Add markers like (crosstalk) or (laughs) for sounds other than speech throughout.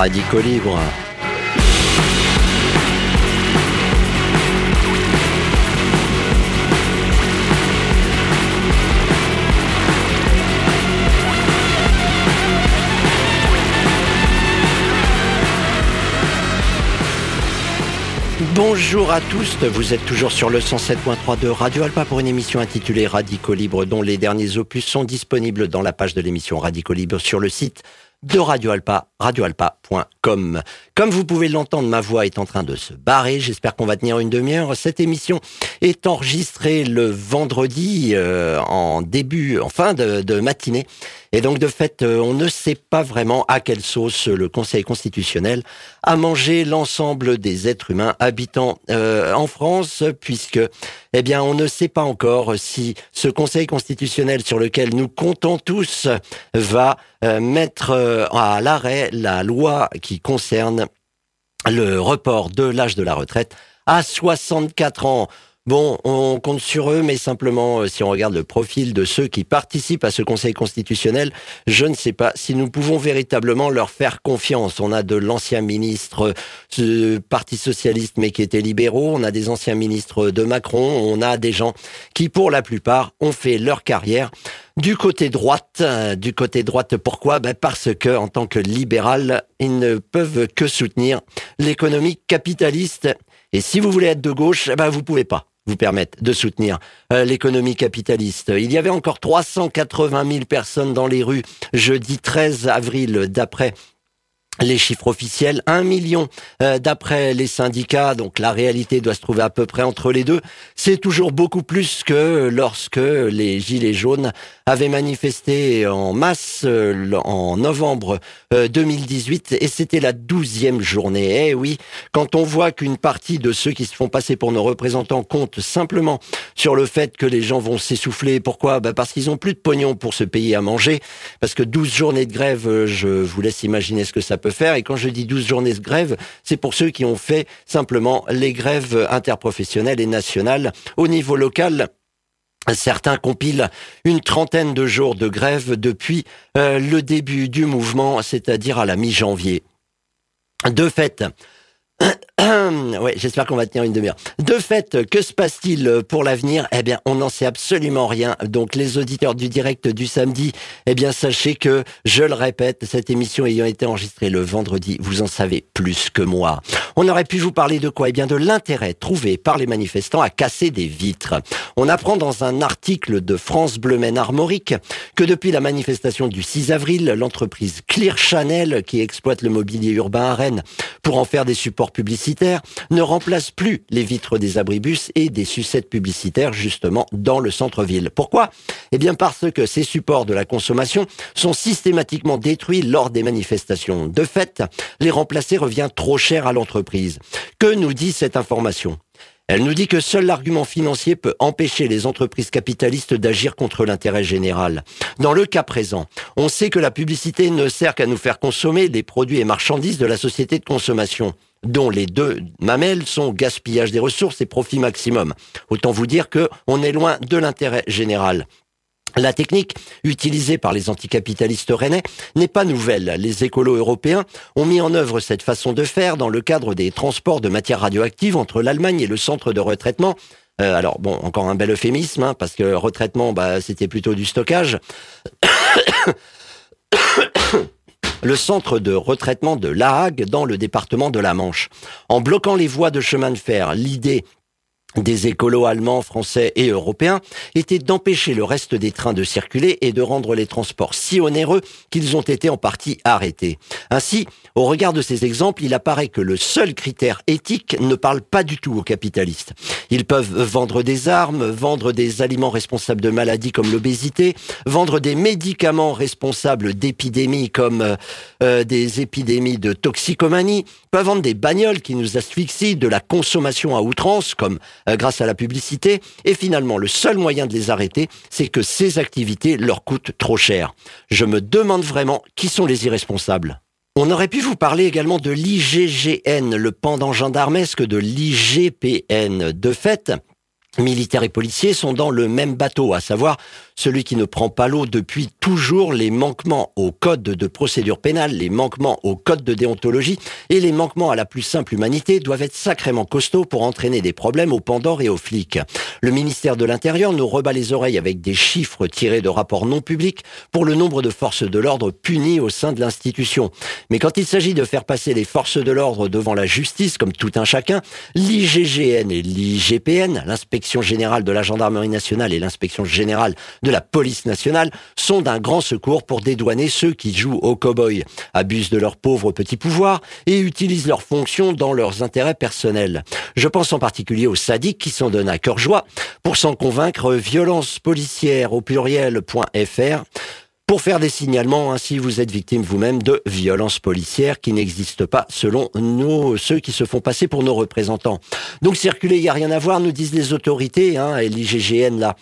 Radicaux Libre. Bonjour à tous, vous êtes toujours sur le 107.3 de Radio Alpa pour une émission intitulée Radicaux Libre dont les derniers opus sont disponibles dans la page de l'émission Radicaux Libre sur le site de Radio Alpa, radioalpa.com. Comme vous pouvez l'entendre, ma voix est en train de se barrer. J'espère qu'on va tenir une demi-heure. Cette émission est enregistrée le vendredi euh, en début, en fin de, matinée. Et donc, de fait, euh, on ne sait pas vraiment à quelle sauce le Conseil constitutionnel a mangé l'ensemble des êtres humains habitant euh, en France, puisque, eh bien, on ne sait pas encore si ce Conseil constitutionnel sur lequel nous comptons tous va mettre à l'arrêt la loi qui concerne le report de l'âge de la retraite à 64 ans. Bon, on compte sur eux, mais simplement, euh, si on regarde le profil de ceux qui participent à ce Conseil constitutionnel, je ne sais pas si nous pouvons véritablement leur faire confiance. On a de l'ancien ministre du Parti socialiste, mais qui étaient libéraux. On a des anciens ministres de Macron. On a des gens qui, pour la plupart, ont fait leur carrière du côté droite. Du côté droite, pourquoi? Ben Parce que, en tant que libéral, ils ne peuvent que soutenir l'économie capitaliste. Et si vous voulez être de gauche, ben vous pouvez pas vous permettre de soutenir euh, l'économie capitaliste. Il y avait encore 380 000 personnes dans les rues jeudi 13 avril d'après les chiffres officiels, un million euh, d'après les syndicats, donc la réalité doit se trouver à peu près entre les deux. C'est toujours beaucoup plus que lorsque les Gilets jaunes avaient manifesté en masse euh, en novembre 2018 euh, et c'était la douzième journée. Eh oui, quand on voit qu'une partie de ceux qui se font passer pour nos représentants compte simplement sur le fait que les gens vont s'essouffler, pourquoi? Bah Parce qu'ils ont plus de pognon pour se payer à manger, parce que 12 journées de grève, je vous laisse imaginer ce que ça peut faire. Et quand je dis 12 journées de grève, c'est pour ceux qui ont fait simplement les grèves interprofessionnelles et nationales au niveau local. Certains compilent une trentaine de jours de grève depuis euh, le début du mouvement, c'est-à-dire à la mi-janvier. De fait, ouais, j'espère qu'on va tenir une demi-heure. De fait, que se passe-t-il pour l'avenir? Eh bien, on n'en sait absolument rien. Donc, les auditeurs du direct du samedi, eh bien, sachez que, je le répète, cette émission ayant été enregistrée le vendredi, vous en savez plus que moi. On aurait pu vous parler de quoi? Eh bien, de l'intérêt trouvé par les manifestants à casser des vitres. On apprend dans un article de France Bleu Maine Armorique que depuis la manifestation du 6 avril, l'entreprise Clear Channel, qui exploite le mobilier urbain à Rennes, pour en faire des supports publicitaires ne remplace plus les vitres des abribus et des sucettes publicitaires justement dans le centre-ville. Pourquoi? Eh bien parce que ces supports de la consommation sont systématiquement détruits lors des manifestations. De fait, les remplacer revient trop cher à l'entreprise. Que nous dit cette information? Elle nous dit que seul l'argument financier peut empêcher les entreprises capitalistes d'agir contre l'intérêt général. Dans le cas présent, on sait que la publicité ne sert qu'à nous faire consommer des produits et marchandises de la société de consommation dont les deux mamelles sont gaspillage des ressources et profit maximum. Autant vous dire que on est loin de l'intérêt général. La technique utilisée par les anticapitalistes rennais n'est pas nouvelle. Les écolos européens ont mis en œuvre cette façon de faire dans le cadre des transports de matières radioactives entre l'Allemagne et le centre de retraitement. Euh, alors bon, encore un bel euphémisme, hein, parce que retraitement, bah, c'était plutôt du stockage. (coughs) le centre de retraitement de La Hague dans le département de la Manche. En bloquant les voies de chemin de fer, l'idée des écolos allemands, français et européens était d'empêcher le reste des trains de circuler et de rendre les transports si onéreux qu'ils ont été en partie arrêtés. Ainsi, au regard de ces exemples, il apparaît que le seul critère éthique ne parle pas du tout aux capitalistes. Ils peuvent vendre des armes, vendre des aliments responsables de maladies comme l'obésité, vendre des médicaments responsables d'épidémies comme euh, euh, des épidémies de toxicomanie, peuvent vendre des bagnoles qui nous asphyxient, de la consommation à outrance comme euh, grâce à la publicité. Et finalement, le seul moyen de les arrêter, c'est que ces activités leur coûtent trop cher. Je me demande vraiment qui sont les irresponsables. On aurait pu vous parler également de l'IGGN, le pendant gendarmesque de l'IGPN. De fait, militaires et policiers sont dans le même bateau, à savoir celui qui ne prend pas l'eau depuis toujours les manquements au code de procédure pénale, les manquements au code de déontologie et les manquements à la plus simple humanité doivent être sacrément costauds pour entraîner des problèmes aux pandores et aux flics. Le ministère de l'Intérieur nous rebat les oreilles avec des chiffres tirés de rapports non publics pour le nombre de forces de l'ordre punies au sein de l'institution. Mais quand il s'agit de faire passer les forces de l'ordre devant la justice, comme tout un chacun, l'IGGN et l'IGPN, l'inspection générale de la gendarmerie nationale et l'inspection générale de la police nationale, sont d'un grand secours pour dédouaner ceux qui jouent au cow-boy, abusent de leur pauvre petit pouvoir et utilisent leurs fonctions dans leurs intérêts personnels. Je pense en particulier aux sadiques qui s'en donnent à cœur joie. Pour s'en convaincre, violence policière au pluriel.fr pour faire des signalements ainsi vous êtes victime vous-même de violences policières qui n'existent pas selon nous, ceux qui se font passer pour nos représentants. Donc circuler, il n'y a rien à voir, nous disent les autorités, hein, et l'IGGN là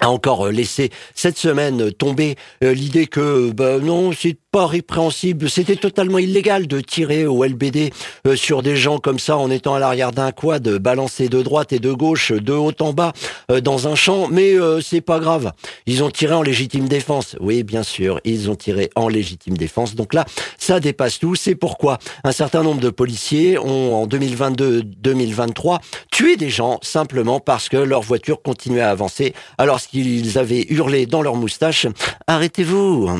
a encore laissé cette semaine tomber euh, l'idée que bah, non, c'est pas répréhensible. C'était totalement illégal de tirer au LBD euh, sur des gens comme ça en étant à l'arrière d'un quad, balancer de droite et de gauche, de haut en bas euh, dans un champ. Mais euh, c'est pas grave. Ils ont tiré en légitime défense. Oui, bien sûr, ils ont tiré en légitime défense. Donc là, ça dépasse tout. C'est pourquoi un certain nombre de policiers ont en 2022-2023 tué des gens simplement parce que leur voiture continuait à avancer alors qu'ils avaient hurlé dans leur moustache arrêtez-vous.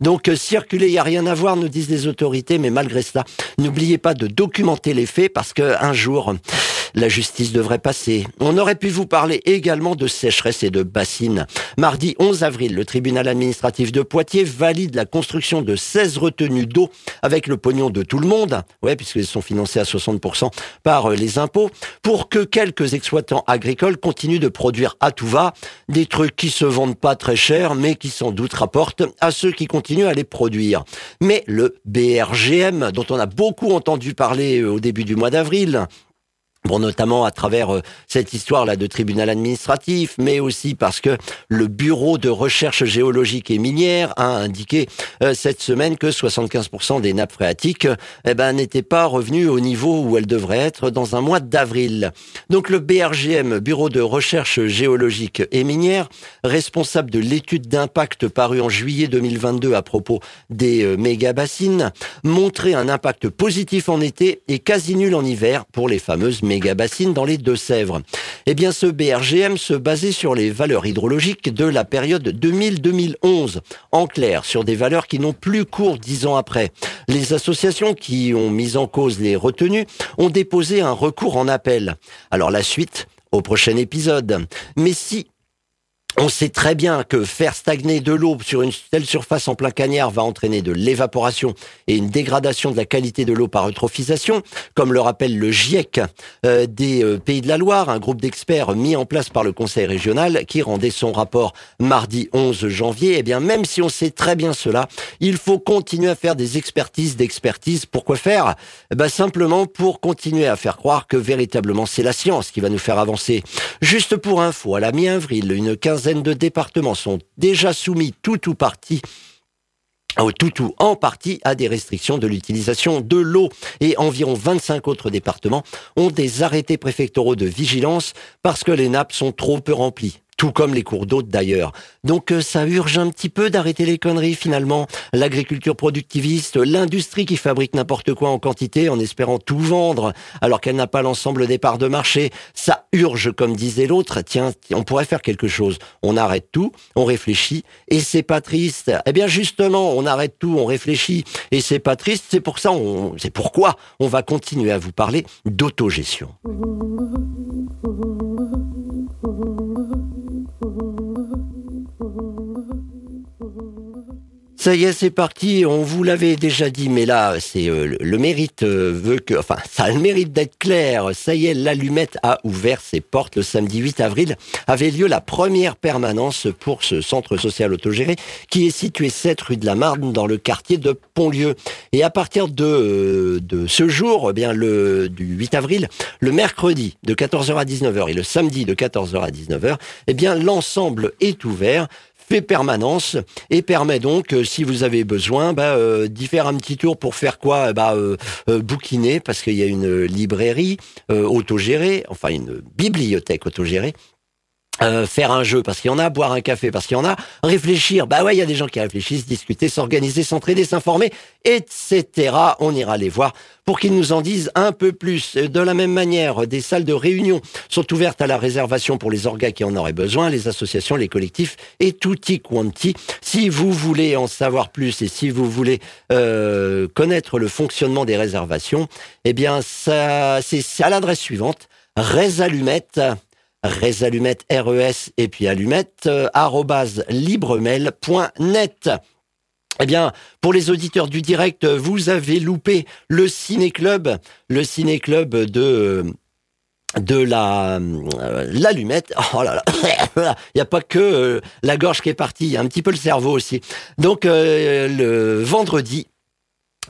Donc circuler il n'y a rien à voir, nous disent les autorités, mais malgré cela, n'oubliez pas de documenter les faits parce que un jour, la justice devrait passer. On aurait pu vous parler également de sécheresse et de bassines. Mardi 11 avril, le tribunal administratif de Poitiers valide la construction de 16 retenues d'eau avec le pognon de tout le monde, ouais, puisqu'ils sont financés à 60% par euh, les impôts, pour que quelques exploitants agricoles continuent de produire à tout va des trucs qui se vendent pas très cher, mais qui sans doute rapportent à ceux qui continuent à les produire. Mais le BRGM, dont on a beaucoup entendu parler euh, au début du mois d'avril, Bon, notamment à travers euh, cette histoire-là de tribunal administratif, mais aussi parce que le Bureau de recherche géologique et minière a indiqué euh, cette semaine que 75% des nappes phréatiques eh ben, n'étaient pas revenues au niveau où elles devraient être dans un mois d'avril. Donc le BRGM, Bureau de recherche géologique et minière, responsable de l'étude d'impact parue en juillet 2022 à propos des euh, méga-bassines, montrait un impact positif en été et quasi nul en hiver pour les fameuses méga dans les Deux-Sèvres. Eh bien, ce BRGM se basait sur les valeurs hydrologiques de la période 2000-2011. En clair, sur des valeurs qui n'ont plus cours dix ans après. Les associations qui ont mis en cause les retenues ont déposé un recours en appel. Alors la suite au prochain épisode. Mais si on sait très bien que faire stagner de l'eau sur une telle surface en plein cagnard va entraîner de l'évaporation et une dégradation de la qualité de l'eau par eutrophisation, comme le rappelle le GIEC euh, des euh, Pays de la Loire, un groupe d'experts mis en place par le Conseil régional qui rendait son rapport mardi 11 janvier. Eh bien, même si on sait très bien cela, il faut continuer à faire des expertises d'expertise. Pourquoi faire? Eh ben, Simplement pour continuer à faire croire que véritablement c'est la science qui va nous faire avancer. Juste pour info, à la mi-avril, une quinzaine de départements sont déjà soumis tout ou partie au tout ou en partie à des restrictions de l'utilisation de l'eau. Et environ 25 autres départements ont des arrêtés préfectoraux de vigilance parce que les nappes sont trop peu remplies tout comme les cours d'eau d'ailleurs. Donc euh, ça urge un petit peu d'arrêter les conneries finalement. L'agriculture productiviste, l'industrie qui fabrique n'importe quoi en quantité en espérant tout vendre alors qu'elle n'a pas l'ensemble des parts de marché, ça urge comme disait l'autre. Tiens, on pourrait faire quelque chose. On arrête tout, on réfléchit et c'est pas triste. Eh bien justement, on arrête tout, on réfléchit et c'est pas triste. C'est pour ça, c'est pourquoi on va continuer à vous parler d'autogestion. Ça y est, c'est parti. On vous l'avait déjà dit, mais là, c'est euh, le mérite euh, veut que, enfin, ça a le mérite d'être clair. Ça y est, l'allumette a ouvert ses portes le samedi 8 avril. Avait lieu la première permanence pour ce centre social autogéré qui est situé 7 rue de la Marne dans le quartier de Pontlieu. Et à partir de, euh, ce jour, eh bien le du 8 avril, le mercredi de 14h à 19h et le samedi de 14h à 19h, eh bien l'ensemble est ouvert fait permanence et permet donc, euh, si vous avez besoin, bah, euh, d'y faire un petit tour pour faire quoi? Bah, euh, Bouquiner, parce qu'il y a une librairie autogérée, enfin une bibliothèque autogérée, euh, faire un jeu parce qu'il y en a, boire un café parce qu'il y en a, réfléchir, bah ouais, il y a des gens qui réfléchissent, discuter, s'organiser, s'entraider, s'informer, etc. On ira les voir pour qu'ils nous en disent un peu plus. De la même manière, des salles de réunion sont ouvertes à la réservation pour les orgas qui en auraient besoin, les associations, les collectifs et tutti quanti. Si vous voulez en savoir plus et si vous voulez euh, connaître le fonctionnement des réservations, eh bien, ça, c'est à l'adresse suivante, résalumette résallumettes, R-E-S, et puis allumette, euh, libremail.net. Eh bien, pour les auditeurs du direct, vous avez loupé le ciné-club, le ciné-club de de la euh, l'allumette. (laughs) Oh là là, (coughs) il n'y a pas que euh, la gorge qui est partie, il y a un petit peu le cerveau aussi. Donc le vendredi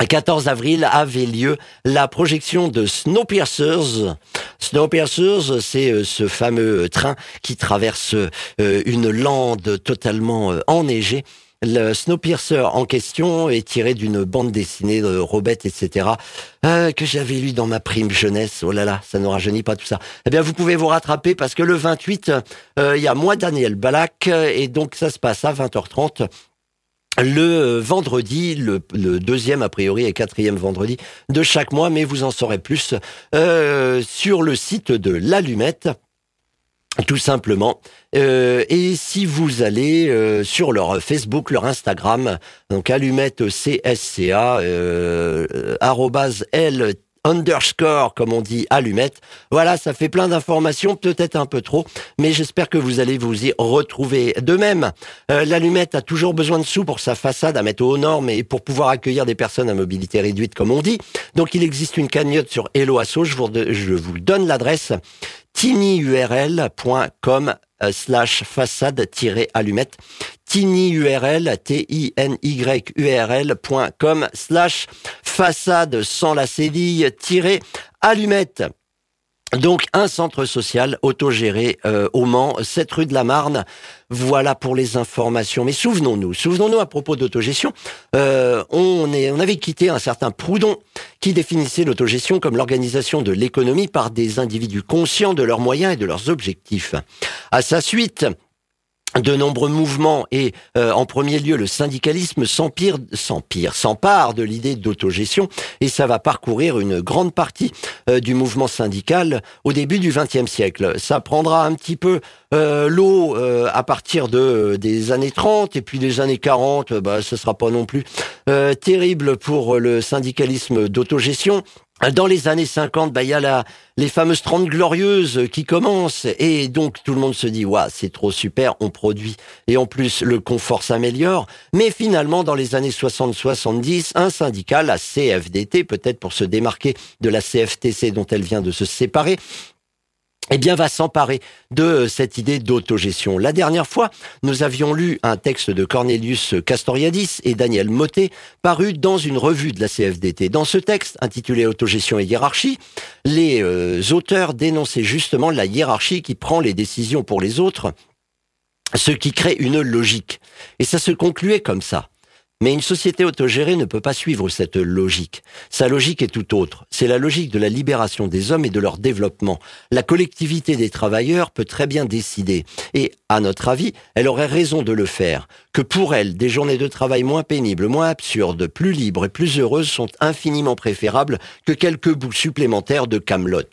14 avril avait lieu la projection de Snowpiercers. Snowpiercers, c'est euh, ce fameux euh, train qui traverse euh, une lande totalement enneigée. Le Snowpiercer en question est tiré d'une bande dessinée de Robert, etc., que j'avais lu dans ma prime jeunesse. Oh là là, ça ne rajeunit pas tout ça. Eh bien, vous pouvez vous rattraper parce que le 28, il y a moi, Daniel Balak, et donc ça se passe à 20h30 le vendredi, le, deuxième a priori et quatrième vendredi de chaque mois, mais vous en saurez plus euh, sur le site de l'Allumette. Tout simplement. Euh, et si vous allez euh, sur leur Facebook, leur Instagram, donc allumette CSCA, euh, underscore, comme on dit, allumette. Voilà, ça fait plein d'informations, peut-être un peu trop, mais j'espère que vous allez vous y retrouver. De même, euh, l'allumette a toujours besoin de sous pour sa façade à mettre aux normes et pour pouvoir accueillir des personnes à mobilité réduite, comme on dit. Donc, il existe une cagnotte sur Hello Asso. Je vous, je vous donne l'adresse tinyurl.com euh, slash façade-allumette tinyurl t i n y url.com slash façade sans la cédille allumette donc un centre social autogéré euh, au Mans, 7 rue de la Marne. Voilà pour les informations. Mais souvenons-nous, souvenons-nous à propos d'autogestion, euh, on, est, on avait quitté un certain Proudhon qui définissait l'autogestion comme l'organisation de l'économie par des individus conscients de leurs moyens et de leurs objectifs. À sa suite, de nombreux mouvements et euh, en premier lieu le syndicalisme s'empire, s'empire, s'empare de l'idée d'autogestion et ça va parcourir une grande partie euh, du mouvement syndical au début du XXe siècle. Ça prendra un petit peu euh, l'eau à partir de des années 30 et puis les années 40, bah ce sera pas non plus terrible pour le syndicalisme d'autogestion. Dans les années 50, bah, il y a les fameuses 30 glorieuses qui commencent et donc tout le monde se dit, c'est trop super, on produit et en plus le confort s'améliore. Mais finalement, dans les années 60-70, un syndicat, la CFDT, peut-être pour se démarquer de la CFTC dont elle vient de se séparer, eh bien, va s'emparer de cette idée d'autogestion. La dernière fois, nous avions lu un texte de Cornelius Castoriadis et Daniel Motet, paru dans une revue de la CFDT. Dans ce texte, intitulé Autogestion et hiérarchie, les euh, auteurs dénonçaient justement la hiérarchie qui prend les décisions pour les autres, ce qui crée une logique. Et ça se concluait comme ça. Mais une société autogérée ne peut pas suivre cette logique. Sa logique est tout autre. C'est la logique de la libération des hommes et de leur développement. La collectivité des travailleurs peut très bien décider. Et, à notre avis, elle aurait raison de le faire. Que pour elle, des journées de travail moins pénibles, moins absurdes, plus libres et plus heureuses sont infiniment préférables que quelques bouts supplémentaires de Camelot.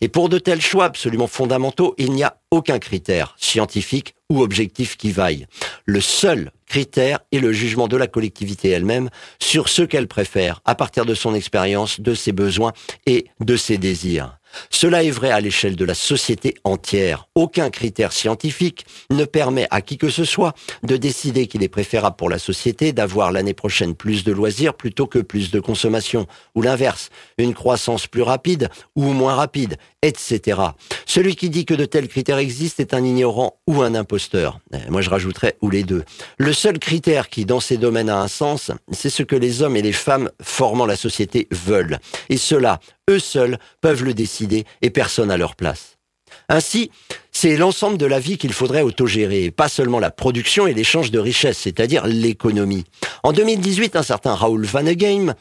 Et pour de tels choix absolument fondamentaux, il n'y a aucun critère scientifique ou objectif qui vaille. Le seul critère est le jugement de la collectivité elle-même sur ce qu'elle préfère à partir de son expérience, de ses besoins et de ses désirs. Cela est vrai à l'échelle de la société entière. Aucun critère scientifique ne permet à qui que ce soit de décider qu'il est préférable pour la société d'avoir l'année prochaine plus de loisirs plutôt que plus de consommation, ou l'inverse, une croissance plus rapide ou moins rapide, etc. Celui qui dit que de tels critères existent est un ignorant ou un imposteur. Euh, moi je rajouterais ou les deux. Le seul critère qui dans ces domaines a un sens, c'est ce que les hommes et les femmes formant la société veulent. Et cela, eux seuls peuvent le décider et personne à leur place. Ainsi, c'est l'ensemble de la vie qu'il faudrait autogérer, pas seulement la production et l'échange de richesses, c'est-à-dire l'économie. En 2018, un certain Raoul Vaneigem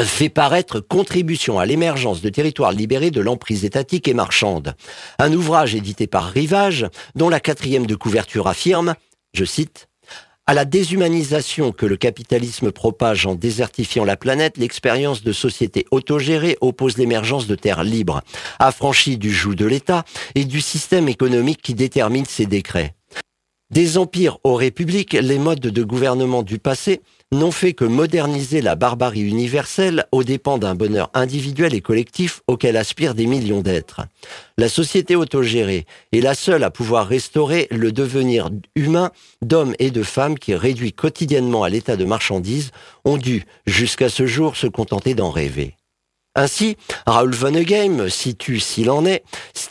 fait paraître Contribution à l'émergence de territoires libérés de l'emprise étatique et marchande. Un ouvrage édité par Rivage, dont la quatrième de couverture affirme, je cite, à la déshumanisation que le capitalisme propage en désertifiant la planète, l'expérience de société autogérée oppose l'émergence de terres libres, affranchies du joug de l'État et du système économique qui détermine ses décrets. Des empires aux républiques, les modes de gouvernement du passé n'ont fait que moderniser la barbarie universelle aux dépens d'un bonheur individuel et collectif auquel aspirent des millions d'êtres. La société autogérée est la seule à pouvoir restaurer le devenir humain d'hommes et de femmes qui, réduits quotidiennement à l'état de marchandises, ont dû, jusqu'à ce jour, se contenter d'en rêver. Ainsi, Raoul Vonnegut, situe s'il en est,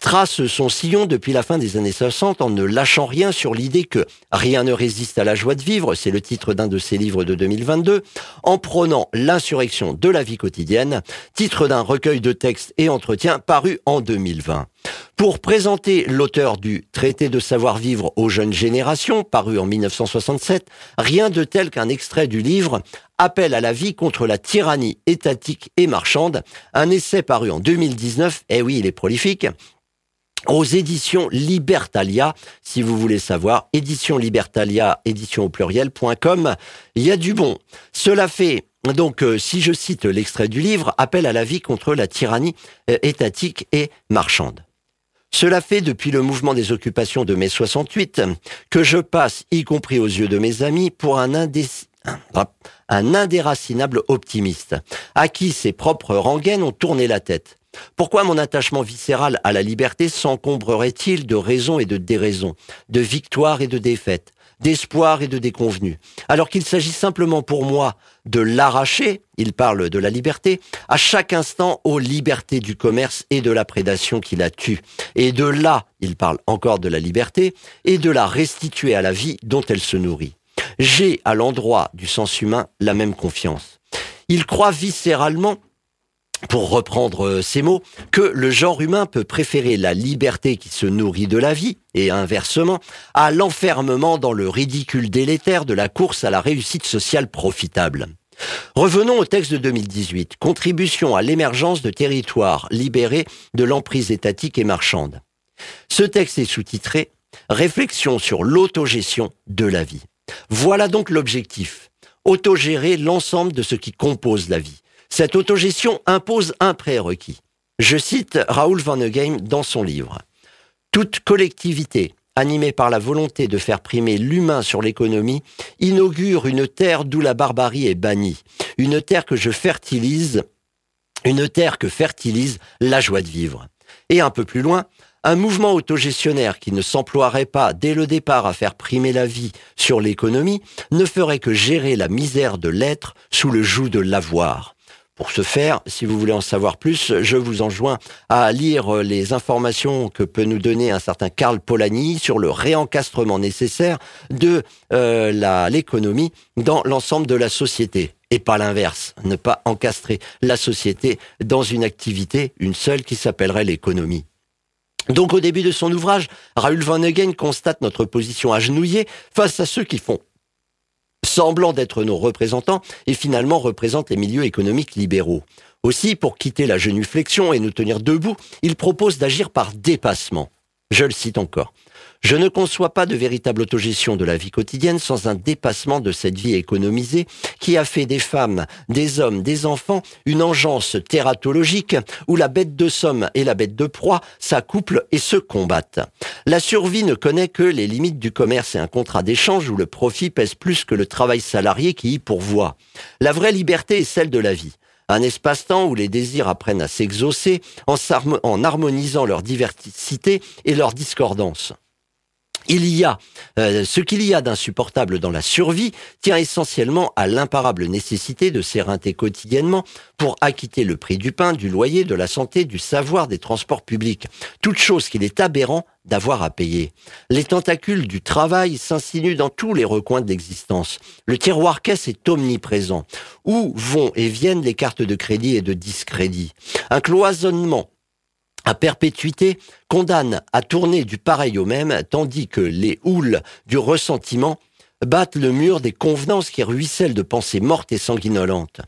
trace son sillon depuis la fin des années 60 en ne lâchant rien sur l'idée que rien ne résiste à la joie de vivre, c'est le titre d'un de ses livres de 2022, en prônant l'insurrection de la vie quotidienne, titre d'un recueil de textes et entretiens paru en 2020 pour présenter l'auteur du Traité de savoir-vivre aux jeunes générations, paru en 1967, rien de tel qu'un extrait du livre Appel à la vie contre la tyrannie étatique et marchande, un essai paru en 2019, eh oui, il est prolifique, aux éditions Libertalia, si vous voulez savoir, édition Libertalia, édition au pluriel.com, il y a du bon. Cela fait donc, euh, si je cite l'extrait du livre, appel à la vie contre la tyrannie euh, étatique et marchande. Cela fait depuis le mouvement des occupations de mai 68 que je passe, y compris aux yeux de mes amis, pour un, indéracinable optimiste, à qui ses propres rengaines ont tourné la tête. Pourquoi mon attachement viscéral à la liberté s'encombrerait-il de raisons et de déraisons, de victoires et de défaites? D'espoir et de déconvenus. Alors qu'il s'agit simplement pour moi de l'arracher, il parle de la liberté, à chaque instant aux libertés du commerce et de la prédation qui la tue. Et de là, il parle encore de la liberté, et de la restituer à la vie dont elle se nourrit. J'ai, à l'endroit du sens humain, la même confiance. Il croit viscéralement pour reprendre ces mots, que le genre humain peut préférer la liberté qui se nourrit de la vie, et inversement, à l'enfermement dans le ridicule délétère de la course à la réussite sociale profitable. Revenons au texte de 2018, Contribution à l'émergence de territoires libérés de l'emprise étatique et marchande. Ce texte est sous-titré Réflexion sur l'autogestion de la vie. Voilà donc l'objectif. Autogérer l'ensemble de ce qui compose la vie cette autogestion impose un prérequis. Je cite Raoul Van Vanneheim dans son livre. Toute collectivité animée par la volonté de faire primer l'humain sur l'économie, inaugure une terre d'où la barbarie est bannie, une terre que je fertilise, une terre que fertilise la joie de vivre. Et un peu plus loin, un mouvement autogestionnaire qui ne s'emploierait pas dès le départ à faire primer la vie sur l'économie ne ferait que gérer la misère de l'être sous le joug de l'avoir. Pour ce faire, si vous voulez en savoir plus, je vous enjoins à lire les informations que peut nous donner un certain Karl Polanyi sur le réencastrement nécessaire de euh, l'économie dans l'ensemble de la société. Et pas l'inverse, ne pas encastrer la société dans une activité, une seule qui s'appellerait l'économie. Donc au début de son ouvrage, Raoul Van Hagen constate notre position agenouillée face à ceux qui font semblant d'être nos représentants et finalement représentent les milieux économiques libéraux. Aussi, pour quitter la genuflexion et nous tenir debout, il propose d'agir par dépassement. Je le cite encore. Je ne conçois pas de véritable autogestion de la vie quotidienne sans un dépassement de cette vie économisée qui a fait des femmes, des hommes, des enfants une engeance thératologique où la bête de somme et la bête de proie s'accouplent et se combattent. La survie ne connaît que les limites du commerce et un contrat d'échange où le profit pèse plus que le travail salarié qui y pourvoit. La vraie liberté est celle de la vie un espace-temps où les désirs apprennent à s'exaucer en, harmonisant leur diversité et leur discordance. Il y a euh, ce qu'il y a d'insupportable dans la survie tient essentiellement à l'imparable nécessité de s'éreinter quotidiennement pour acquitter le prix du pain, du loyer, de la santé, du savoir, des transports publics. Toute chose qu'il est aberrant d'avoir à payer. Les tentacules du travail s'insinuent dans tous les recoins de l'existence. Le tiroir caisse est omniprésent. Où vont et viennent les cartes de crédit et de discrédit? Un cloisonnement à perpétuité condamne à tourner du pareil au même, tandis que les houles du ressentiment battent le mur des convenances qui ruissellent de pensées mortes et sanguinolentes.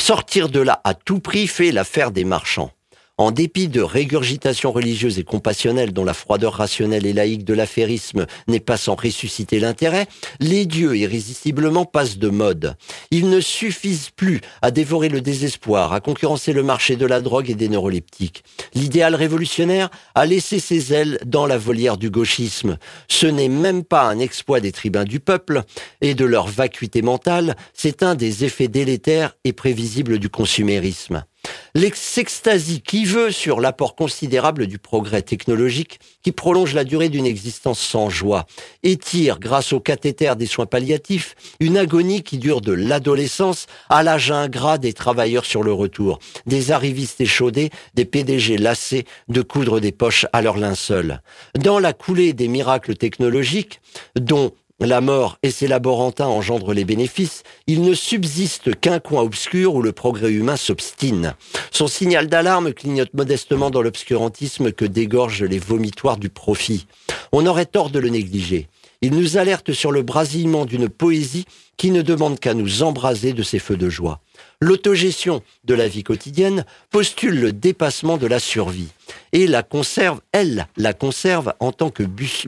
Sortir de là à tout prix fait l'affaire des marchands. En dépit de régurgitation religieuse et compassionnelle dont la froideur rationnelle et laïque de l'affairisme n'est pas sans ressusciter l'intérêt, les dieux irrésistiblement passent de mode. Ils ne suffisent plus à dévorer le désespoir, à concurrencer le marché de la drogue et des neuroleptiques. L'idéal révolutionnaire a laissé ses ailes dans la volière du gauchisme. Ce n'est même pas un exploit des tribuns du peuple et de leur vacuité mentale, c'est un des effets délétères et prévisibles du consumérisme. L'extasie qui veut sur l'apport considérable du progrès technologique qui prolonge la durée d'une existence sans joie, étire, grâce au cathéter des soins palliatifs, une agonie qui dure de l'adolescence à l'âge ingrat des travailleurs sur le retour, des arrivistes échaudés, des PDG lassés de coudre des poches à leur linceul. Dans la coulée des miracles technologiques, dont la mort et ses laborantins engendrent les bénéfices, il ne subsiste qu'un coin obscur où le progrès humain s'obstine. Son signal d'alarme clignote modestement dans l'obscurantisme que dégorgent les vomitoires du profit. On aurait tort de le négliger. Il nous alerte sur le brasillement d'une poésie qui ne demande qu'à nous embraser de ses feux de joie. L'autogestion de la vie quotidienne postule le dépassement de la survie et la conserve, elle, la conserve en tant que bus.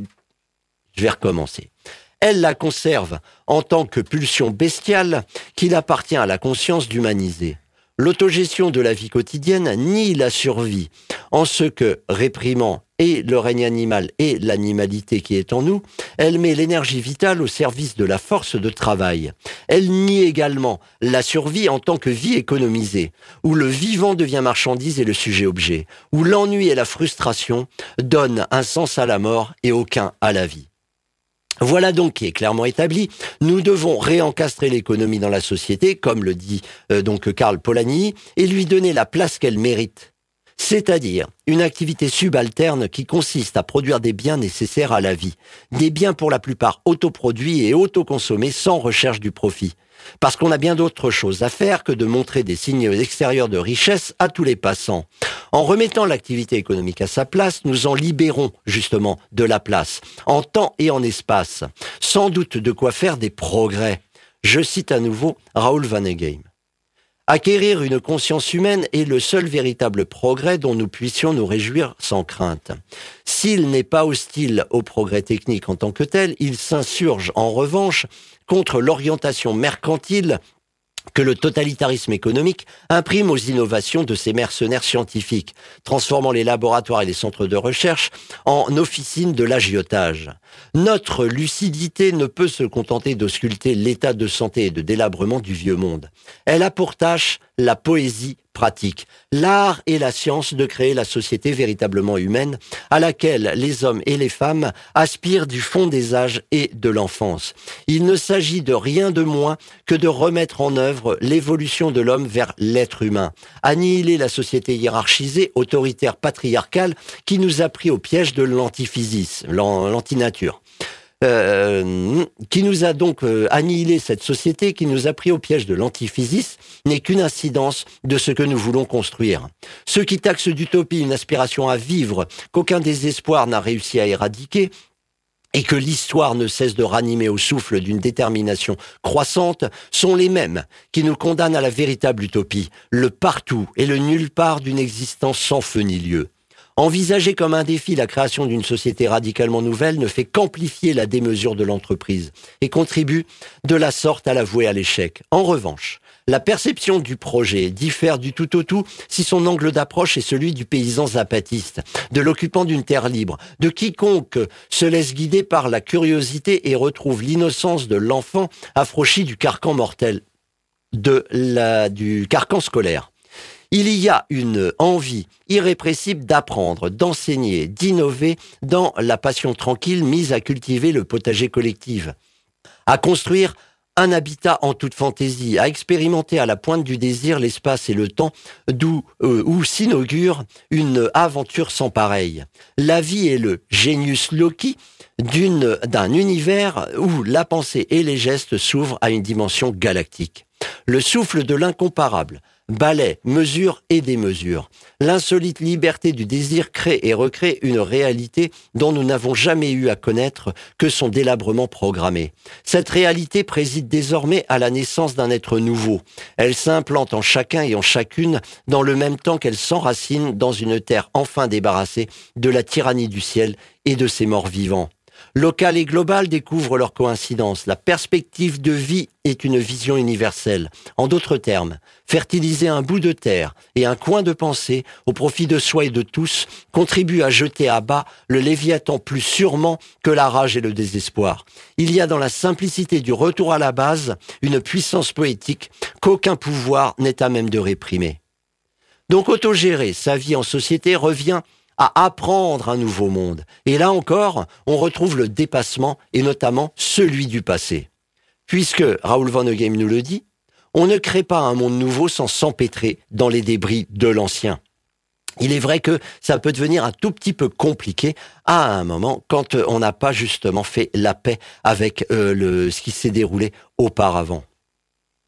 Je vais recommencer elle la conserve en tant que pulsion bestiale qu'il appartient à la conscience d'humaniser. L'autogestion de la vie quotidienne nie la survie, en ce que, réprimant et le règne animal et l'animalité qui est en nous, elle met l'énergie vitale au service de la force de travail. Elle nie également la survie en tant que vie économisée, où le vivant devient marchandise et le sujet objet, où l'ennui et la frustration donnent un sens à la mort et aucun à la vie. Voilà donc qui est clairement établi. Nous devons réencastrer l'économie dans la société, comme le dit euh, donc Karl Polanyi, et lui donner la place qu'elle mérite. C'est-à-dire une activité subalterne qui consiste à produire des biens nécessaires à la vie, des biens pour la plupart autoproduits et autoconsommés sans recherche du profit. Parce qu'on a bien d'autres choses à faire que de montrer des signes extérieurs de richesse à tous les passants. En remettant l'activité économique à sa place, nous en libérons justement de la place, en temps et en espace. Sans doute de quoi faire des progrès. Je cite à nouveau Raoul Vaneigem. Acquérir une conscience humaine est le seul véritable progrès dont nous puissions nous réjouir sans crainte. S'il n'est pas hostile au progrès technique en tant que tel, il s'insurge en revanche contre l'orientation mercantile que le totalitarisme économique imprime aux innovations de ces mercenaires scientifiques, transformant les laboratoires et les centres de recherche en officines de l'agiotage. Notre lucidité ne peut se contenter d'ausculter l'état de santé et de délabrement du vieux monde. Elle a pour tâche la poésie pratique, l'art et la science de créer la société véritablement humaine à laquelle les hommes et les femmes aspirent du fond des âges et de l'enfance. Il ne s'agit de rien de moins que de remettre en œuvre l'évolution de l'homme vers l'être humain, annihiler la société hiérarchisée, autoritaire, patriarcale qui nous a pris au piège de l'antiphysisme, l'antinature. Euh, qui nous a donc euh, annihilé cette société, qui nous a pris au piège de l'antiphysisme, n'est qu'une incidence de ce que nous voulons construire. Ceux qui taxent d'utopie une aspiration à vivre qu'aucun désespoir n'a réussi à éradiquer, et que l'histoire ne cesse de ranimer au souffle d'une détermination croissante, sont les mêmes qui nous condamnent à la véritable utopie, le partout et le nulle part d'une existence sans feu ni lieu. Envisager comme un défi la création d'une société radicalement nouvelle ne fait qu'amplifier la démesure de l'entreprise et contribue de la sorte à la vouer à l'échec. En revanche, la perception du projet diffère du tout au tout si son angle d'approche est celui du paysan zapatiste, de l'occupant d'une terre libre, de quiconque se laisse guider par la curiosité et retrouve l'innocence de l'enfant affranchi du carcan mortel, de la, du carcan scolaire. Il y a une envie irrépressible d'apprendre, d'enseigner, d'innover dans la passion tranquille mise à cultiver le potager collectif, à construire un habitat en toute fantaisie, à expérimenter à la pointe du désir l'espace et le temps d'où euh, où s'inaugure une aventure sans pareille. La vie est le genius loci d'un univers où la pensée et les gestes s'ouvrent à une dimension galactique. Le souffle de l'incomparable, balais, mesures et démesures. L'insolite liberté du désir crée et recrée une réalité dont nous n'avons jamais eu à connaître que son délabrement programmé. Cette réalité préside désormais à la naissance d'un être nouveau. Elle s'implante en chacun et en chacune dans le même temps qu'elle s'enracine dans une terre enfin débarrassée de la tyrannie du ciel et de ses morts vivants. Local et global découvrent leur coïncidence. La perspective de vie est une vision universelle. En d'autres termes, fertiliser un bout de terre et un coin de pensée au profit de soi et de tous contribue à jeter à bas le Léviathan plus sûrement que la rage et le désespoir. Il y a dans la simplicité du retour à la base une puissance poétique qu'aucun pouvoir n'est à même de réprimer. Donc autogérer sa vie en société revient à apprendre un nouveau monde. Et là encore, on retrouve le dépassement et notamment celui du passé. Puisque, Raoul Van nous le dit, on ne crée pas un monde nouveau sans s'empêtrer dans les débris de l'ancien. Il est vrai que ça peut devenir un tout petit peu compliqué à un moment quand on n'a pas justement fait la paix avec euh, ce qui s'est déroulé auparavant.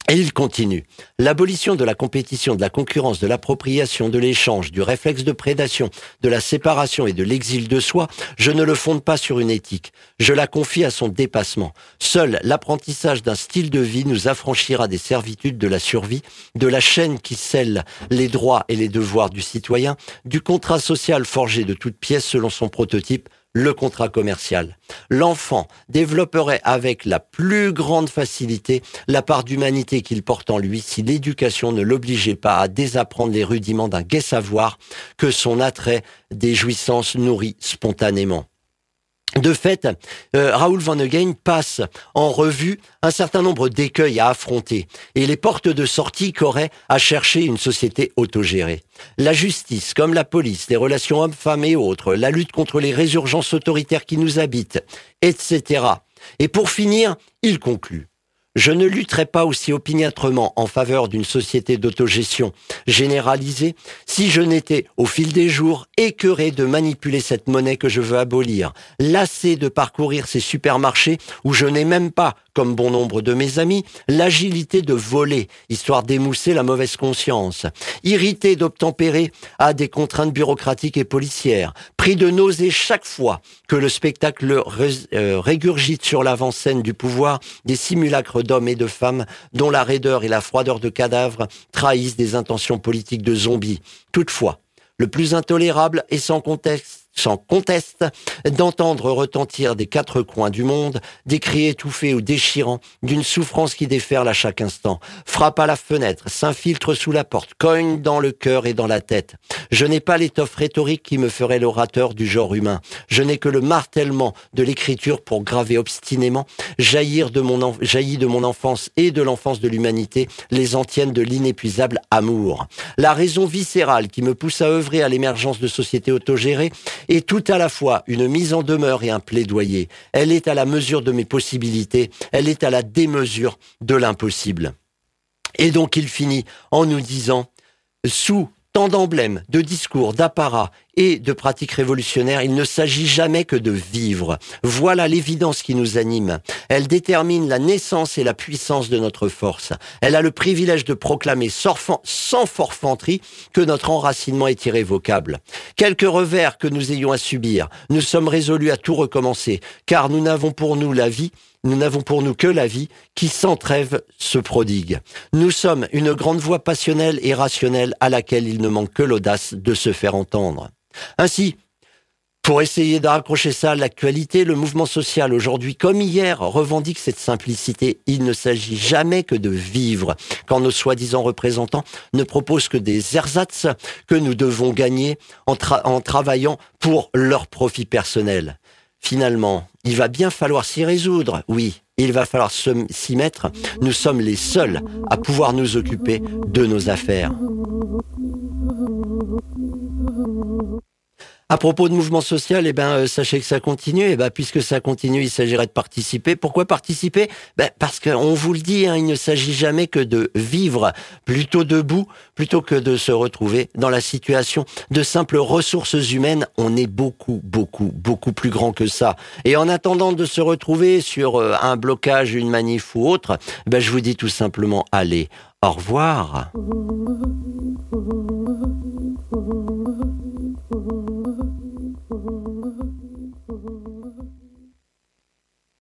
Et il continue. L'abolition de la compétition, de la concurrence, de l'appropriation, de l'échange, du réflexe de prédation, de la séparation et de l'exil de soi, je ne le fonde pas sur une éthique. Je la confie à son dépassement. Seul l'apprentissage d'un style de vie nous affranchira des servitudes de la survie, de la chaîne qui scelle les droits et les devoirs du citoyen, du contrat social forgé de toutes pièces selon son prototype, le contrat commercial. L'enfant développerait avec la plus grande facilité la part d'humanité qu'il porte en lui si l'éducation ne l'obligeait pas à désapprendre les rudiments d'un gai savoir que son attrait des jouissances nourrit spontanément. De fait, euh, Raoul Van Again passe en revue un certain nombre d'écueils à affronter et les portes de sortie qu'aurait à chercher une société autogérée. La justice, comme la police, les relations hommes-femmes et autres, la lutte contre les résurgences autoritaires qui nous habitent, etc. Et pour finir, il conclut. Je ne lutterai pas aussi opiniâtrement en faveur d'une société d'autogestion généralisée si je n'étais, au fil des jours, écœuré de manipuler cette monnaie que je veux abolir, lassé de parcourir ces supermarchés où je n'ai même pas, comme bon nombre de mes amis, l'agilité de voler, histoire d'émousser la mauvaise conscience, irrité d'obtempérer à des contraintes bureaucratiques et policières, pris de nausées chaque fois que le spectacle euh, régurgite sur l'avant-scène du pouvoir des simulacres d'hommes et de femmes dont la raideur et la froideur de cadavres trahissent des intentions politiques de zombies. Toutefois, le plus intolérable et sans contexte sans conteste, d'entendre retentir des quatre coins du monde des cris étouffés ou déchirants d'une souffrance qui déferle à chaque instant, frappe à la fenêtre, s'infiltre sous la porte, cogne dans le cœur et dans la tête. Je n'ai pas l'étoffe rhétorique qui me ferait l'orateur du genre humain. Je n'ai que le martèlement de l'écriture pour graver obstinément, jaillir de mon enfance et de l'enfance de l'humanité, les antiennes de l'inépuisable amour. La raison viscérale qui me pousse à œuvrer à l'émergence de sociétés autogérées est tout à la fois une mise en demeure et un plaidoyer. Elle est à la mesure de mes possibilités, elle est à la démesure de l'impossible. Et donc il finit en nous disant, sous tant d'emblèmes, de discours, d'apparats et de pratiques révolutionnaires, il ne s'agit jamais que de vivre. Voilà l'évidence qui nous anime. Elle détermine la naissance et la puissance de notre force. Elle a le privilège de proclamer sans forfanterie que notre enracinement est irrévocable. Quelques revers que nous ayons à subir, nous sommes résolus à tout recommencer, car nous n'avons pour nous la vie nous n'avons pour nous que la vie qui sans trêve se prodigue. Nous sommes une grande voix passionnelle et rationnelle à laquelle il ne manque que l'audace de se faire entendre. Ainsi, pour essayer de raccrocher ça à l'actualité, le mouvement social aujourd'hui comme hier revendique cette simplicité. Il ne s'agit jamais que de vivre quand nos soi-disant représentants ne proposent que des ersatz que nous devons gagner en, en travaillant pour leur profit personnel. Finalement, il va bien falloir s'y résoudre, oui, il va falloir s'y mettre. Nous sommes les seuls à pouvoir nous occuper de nos affaires. À propos de mouvement social, eh ben, euh, sachez que ça continue. Eh ben, puisque ça continue, il s'agirait de participer. Pourquoi participer? Ben, Parce qu'on vous le dit, hein, il ne s'agit jamais que de vivre plutôt debout, plutôt que de se retrouver dans la situation de simples ressources humaines. On est beaucoup, beaucoup, beaucoup plus grand que ça. Et en attendant de se retrouver sur euh, un blocage, une manif ou autre, ben, je vous dis tout simplement, allez, au revoir. (laughs)